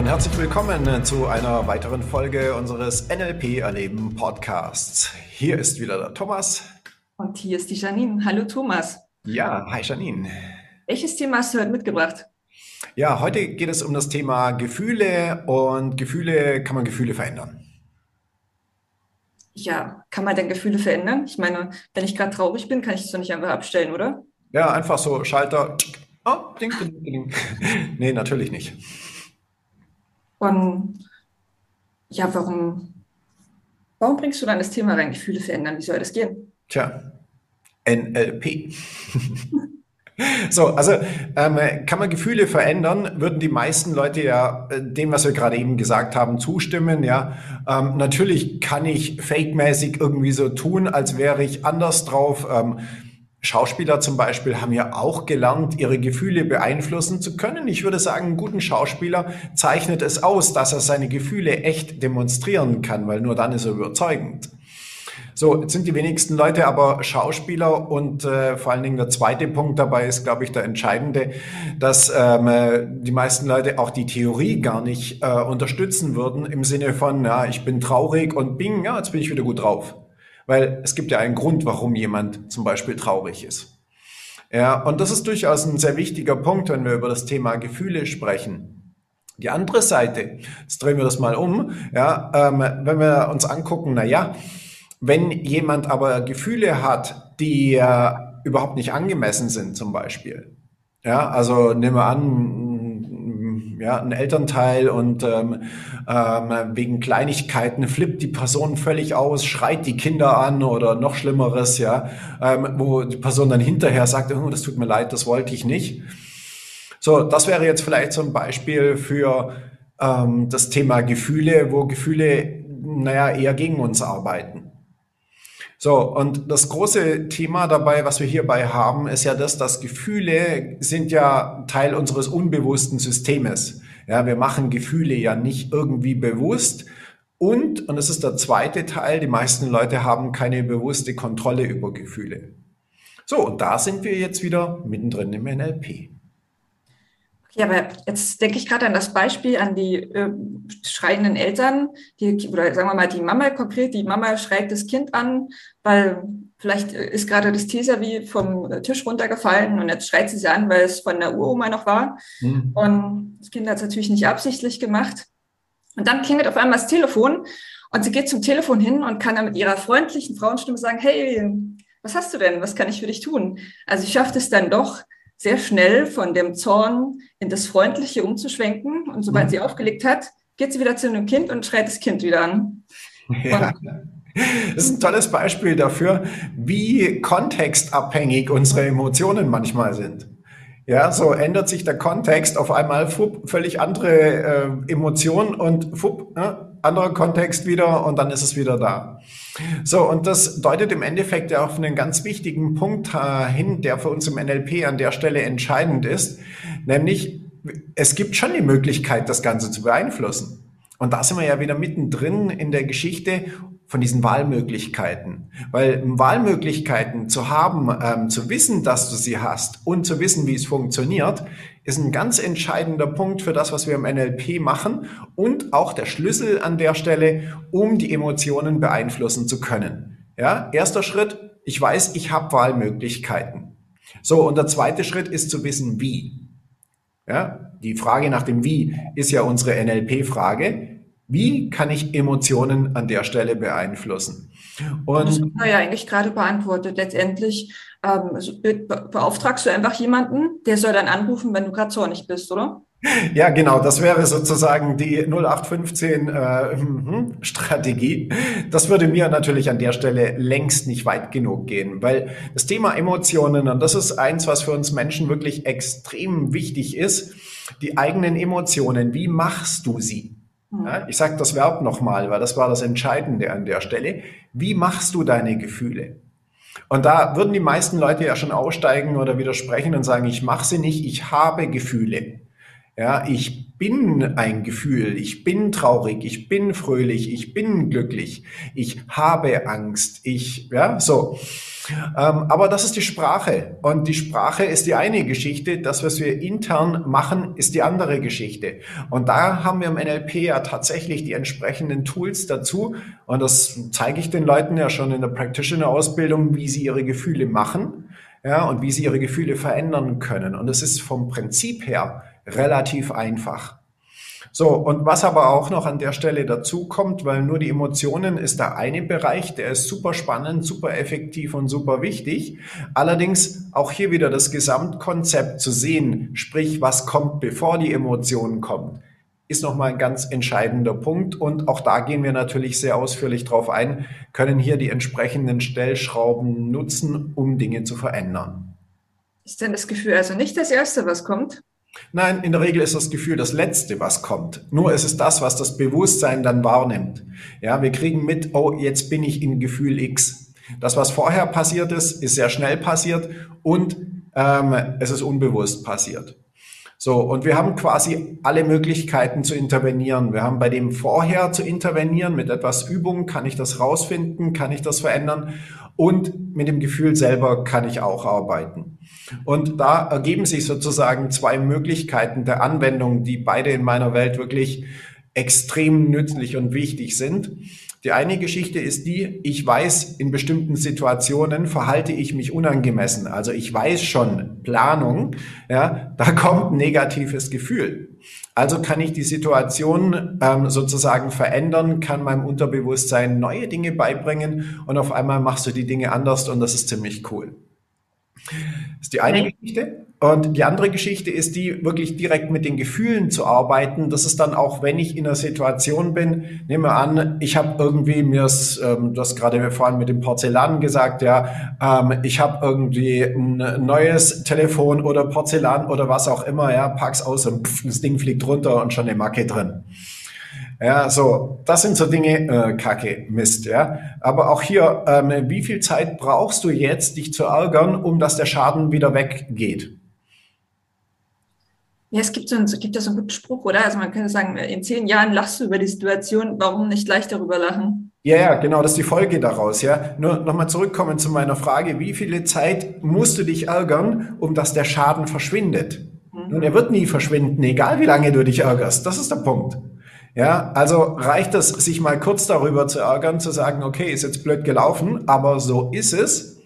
und herzlich willkommen zu einer weiteren Folge unseres NLP Erleben Podcasts. Hier ist wieder der Thomas. Und hier ist die Janine. Hallo Thomas. Ja, hi Janine. Welches Thema hast du heute mitgebracht? Ja, heute geht es um das Thema Gefühle und Gefühle, kann man Gefühle verändern? Ja, kann man denn Gefühle verändern? Ich meine, wenn ich gerade traurig bin, kann ich es doch nicht einfach abstellen, oder? Ja, einfach so Schalter. Oh, ding, ding, ding. nee, natürlich nicht. Und ja, warum, warum bringst du dann das Thema rein, Gefühle verändern? Wie soll das gehen? Tja, NLP. So, also ähm, kann man Gefühle verändern, würden die meisten Leute ja äh, dem, was wir gerade eben gesagt haben, zustimmen. Ja, ähm, natürlich kann ich fake-mäßig irgendwie so tun, als wäre ich anders drauf. Ähm, Schauspieler zum Beispiel haben ja auch gelernt, ihre Gefühle beeinflussen zu können. Ich würde sagen, einen guten Schauspieler zeichnet es aus, dass er seine Gefühle echt demonstrieren kann, weil nur dann ist er überzeugend. So, jetzt sind die wenigsten Leute aber Schauspieler und äh, vor allen Dingen der zweite Punkt dabei ist, glaube ich, der entscheidende, dass ähm, äh, die meisten Leute auch die Theorie gar nicht äh, unterstützen würden im Sinne von, ja, ich bin traurig und bing, ja, jetzt bin ich wieder gut drauf. Weil es gibt ja einen Grund, warum jemand zum Beispiel traurig ist. Ja, und das ist durchaus ein sehr wichtiger Punkt, wenn wir über das Thema Gefühle sprechen. Die andere Seite, jetzt drehen wir das mal um, ja, ähm, wenn wir uns angucken, na ja, wenn jemand aber Gefühle hat, die äh, überhaupt nicht angemessen sind, zum Beispiel, ja, also nehmen wir an, ja, ein Elternteil und ähm, ähm, wegen Kleinigkeiten flippt die Person völlig aus, schreit die Kinder an oder noch Schlimmeres, ja, ähm, wo die Person dann hinterher sagt, oh, das tut mir leid, das wollte ich nicht. So, das wäre jetzt vielleicht so ein Beispiel für ähm, das Thema Gefühle, wo Gefühle, naja, eher gegen uns arbeiten. So, und das große Thema dabei, was wir hierbei haben, ist ja das, dass Gefühle sind ja Teil unseres unbewussten Systemes. Ja, wir machen Gefühle ja nicht irgendwie bewusst. Und, und das ist der zweite Teil, die meisten Leute haben keine bewusste Kontrolle über Gefühle. So, und da sind wir jetzt wieder mittendrin im NLP. Ja, aber jetzt denke ich gerade an das Beispiel an die äh, schreienden Eltern, die, oder sagen wir mal die Mama konkret, die Mama schreit das Kind an, weil vielleicht ist gerade das Teaser wie vom Tisch runtergefallen und jetzt schreit sie sie an, weil es von der Uroma noch war. Mhm. Und das Kind hat es natürlich nicht absichtlich gemacht. Und dann klingelt auf einmal das Telefon und sie geht zum Telefon hin und kann dann mit ihrer freundlichen Frauenstimme sagen, hey, was hast du denn? Was kann ich für dich tun? Also sie schafft es dann doch, sehr schnell von dem Zorn in das Freundliche umzuschwenken. Und sobald mhm. sie aufgelegt hat, geht sie wieder zu einem Kind und schreit das Kind wieder an. Ja. Das ist ein tolles Beispiel dafür, wie kontextabhängig unsere Emotionen manchmal sind. Ja, so ändert sich der Kontext auf einmal fupp, völlig andere äh, Emotionen und fupp, äh, anderer Kontext wieder und dann ist es wieder da. So, und das deutet im Endeffekt ja auf einen ganz wichtigen Punkt hin, der für uns im NLP an der Stelle entscheidend ist, nämlich es gibt schon die Möglichkeit, das Ganze zu beeinflussen. Und da sind wir ja wieder mittendrin in der Geschichte von diesen Wahlmöglichkeiten. Weil Wahlmöglichkeiten zu haben, ähm, zu wissen, dass du sie hast und zu wissen, wie es funktioniert, ist ein ganz entscheidender Punkt für das, was wir im NLP machen und auch der Schlüssel an der Stelle, um die Emotionen beeinflussen zu können. Ja, erster Schritt, ich weiß, ich habe Wahlmöglichkeiten. So, und der zweite Schritt ist zu wissen, wie. Ja, die Frage nach dem Wie ist ja unsere NLP-Frage. Wie kann ich Emotionen an der Stelle beeinflussen? Und das haben wir ja eigentlich gerade beantwortet. Letztendlich ähm, beauftragst du einfach jemanden, der soll dann anrufen, wenn du gerade zornig bist, oder? Ja, genau, das wäre sozusagen die 0815 äh, hm, Strategie. Das würde mir natürlich an der Stelle längst nicht weit genug gehen, weil das Thema Emotionen, und das ist eins, was für uns Menschen wirklich extrem wichtig ist, die eigenen Emotionen, wie machst du sie? Hm. Ja, ich sage das Verb nochmal, weil das war das Entscheidende an der Stelle. Wie machst du deine Gefühle? Und da würden die meisten Leute ja schon aussteigen oder widersprechen und sagen, ich mache sie nicht, ich habe Gefühle. Ja, ich bin ein Gefühl, ich bin traurig, ich bin fröhlich, ich bin glücklich, ich habe Angst, ich, ja, so. Ähm, aber das ist die Sprache. Und die Sprache ist die eine Geschichte. Das, was wir intern machen, ist die andere Geschichte. Und da haben wir im NLP ja tatsächlich die entsprechenden Tools dazu. Und das zeige ich den Leuten ja schon in der Practitioner-Ausbildung, wie sie ihre Gefühle machen. Ja, und wie sie ihre Gefühle verändern können. Und es ist vom Prinzip her relativ einfach. So, und was aber auch noch an der Stelle dazu kommt, weil nur die Emotionen ist der eine Bereich, der ist super spannend, super effektiv und super wichtig. Allerdings auch hier wieder das Gesamtkonzept zu sehen, sprich, was kommt, bevor die Emotionen kommen, ist nochmal ein ganz entscheidender Punkt. Und auch da gehen wir natürlich sehr ausführlich drauf ein, können hier die entsprechenden Stellschrauben nutzen, um Dinge zu verändern. Ist denn das Gefühl also nicht das Erste, was kommt? Nein, in der Regel ist das Gefühl das Letzte, was kommt. Nur ist es das, was das Bewusstsein dann wahrnimmt. Ja, wir kriegen mit, oh, jetzt bin ich in Gefühl X. Das, was vorher passiert ist, ist sehr schnell passiert und ähm, es ist unbewusst passiert. So, und wir haben quasi alle Möglichkeiten zu intervenieren. Wir haben bei dem vorher zu intervenieren. Mit etwas Übung kann ich das rausfinden, kann ich das verändern. Und mit dem Gefühl selber kann ich auch arbeiten. Und da ergeben sich sozusagen zwei Möglichkeiten der Anwendung, die beide in meiner Welt wirklich extrem nützlich und wichtig sind. Die eine Geschichte ist die, ich weiß, in bestimmten Situationen verhalte ich mich unangemessen. Also ich weiß schon, Planung, ja, da kommt ein negatives Gefühl. Also kann ich die Situation ähm, sozusagen verändern, kann meinem Unterbewusstsein neue Dinge beibringen und auf einmal machst du die Dinge anders und das ist ziemlich cool. Das ist die eine. Geschichte. Und die andere Geschichte ist die, wirklich direkt mit den Gefühlen zu arbeiten. Das ist dann auch, wenn ich in einer Situation bin, nehme an, ich habe irgendwie mir das, ähm, du hast gerade vorhin mit dem Porzellan gesagt, ja, ähm, ich habe irgendwie ein neues Telefon oder Porzellan oder was auch immer, ja, pack's aus und pff, das Ding fliegt runter und schon eine Macke drin. Ja, so, das sind so Dinge, äh, Kacke, Mist, ja. Aber auch hier, ähm, wie viel Zeit brauchst du jetzt, dich zu ärgern, um dass der Schaden wieder weggeht? Ja, es gibt, so einen, gibt ja so einen guten Spruch, oder? Also man könnte sagen, in zehn Jahren lachst du über die Situation, warum nicht gleich darüber lachen? Ja, ja, genau, das ist die Folge daraus, ja. Nur nochmal zurückkommen zu meiner Frage, wie viele Zeit musst du dich ärgern, um dass der Schaden verschwindet? Mhm. Und er wird nie verschwinden, egal wie lange du dich ärgerst. Das ist der Punkt. Ja, also reicht es, sich mal kurz darüber zu ärgern, zu sagen, okay, ist jetzt blöd gelaufen, aber so ist es.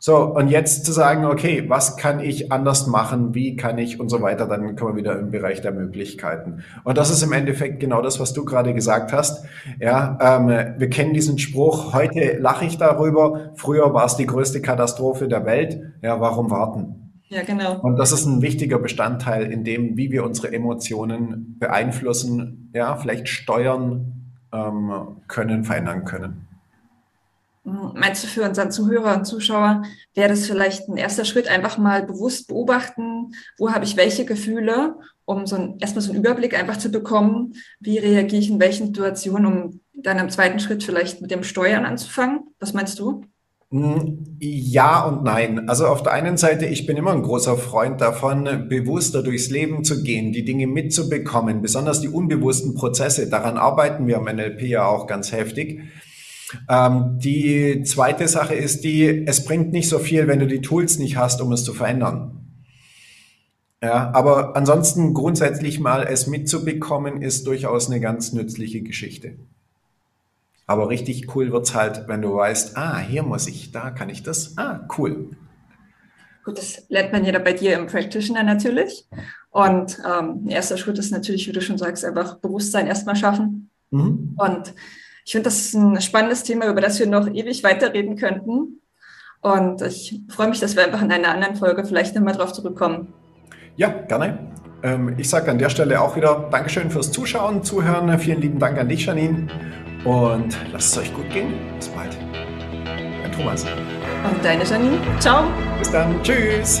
So, und jetzt zu sagen, okay, was kann ich anders machen, wie kann ich und so weiter, dann kommen wir wieder im Bereich der Möglichkeiten. Und das ist im Endeffekt genau das, was du gerade gesagt hast. Ja, ähm, wir kennen diesen Spruch, heute lache ich darüber, früher war es die größte Katastrophe der Welt. Ja, warum warten? Ja, genau. Und das ist ein wichtiger Bestandteil in dem, wie wir unsere Emotionen beeinflussen, ja, vielleicht steuern ähm, können, verändern können. Meinst du für unseren Zuhörer und Zuschauer, wäre das vielleicht ein erster Schritt, einfach mal bewusst beobachten, wo habe ich welche Gefühle, um so ein, erstmal so einen Überblick einfach zu bekommen, wie reagiere ich in welchen Situationen, um dann im zweiten Schritt vielleicht mit dem Steuern anzufangen? Was meinst du? Hm, ja und nein. Also auf der einen Seite, ich bin immer ein großer Freund davon, bewusster durchs Leben zu gehen, die Dinge mitzubekommen, besonders die unbewussten Prozesse. Daran arbeiten wir am NLP ja auch ganz heftig. Ähm, die zweite Sache ist die, es bringt nicht so viel, wenn du die Tools nicht hast, um es zu verändern. Ja, aber ansonsten grundsätzlich mal es mitzubekommen, ist durchaus eine ganz nützliche Geschichte. Aber richtig cool wird's halt, wenn du weißt, ah, hier muss ich, da kann ich das. Ah, cool. Gut, das lernt man ja bei dir im Practitioner natürlich. Und ähm, erster Schritt ist natürlich, wie du schon sagst, einfach Bewusstsein erstmal schaffen. Mhm. Und ich finde, das ist ein spannendes Thema, über das wir noch ewig weiterreden könnten. Und ich freue mich, dass wir einfach in einer anderen Folge vielleicht nochmal drauf zurückkommen. Ja, gerne. Ähm, ich sage an der Stelle auch wieder Dankeschön fürs Zuschauen, Zuhören. Vielen lieben Dank an dich, Janine. Und lasst es euch gut gehen. Bis bald. Dein Thomas. Und deine Janine. Ciao. Bis dann. Tschüss.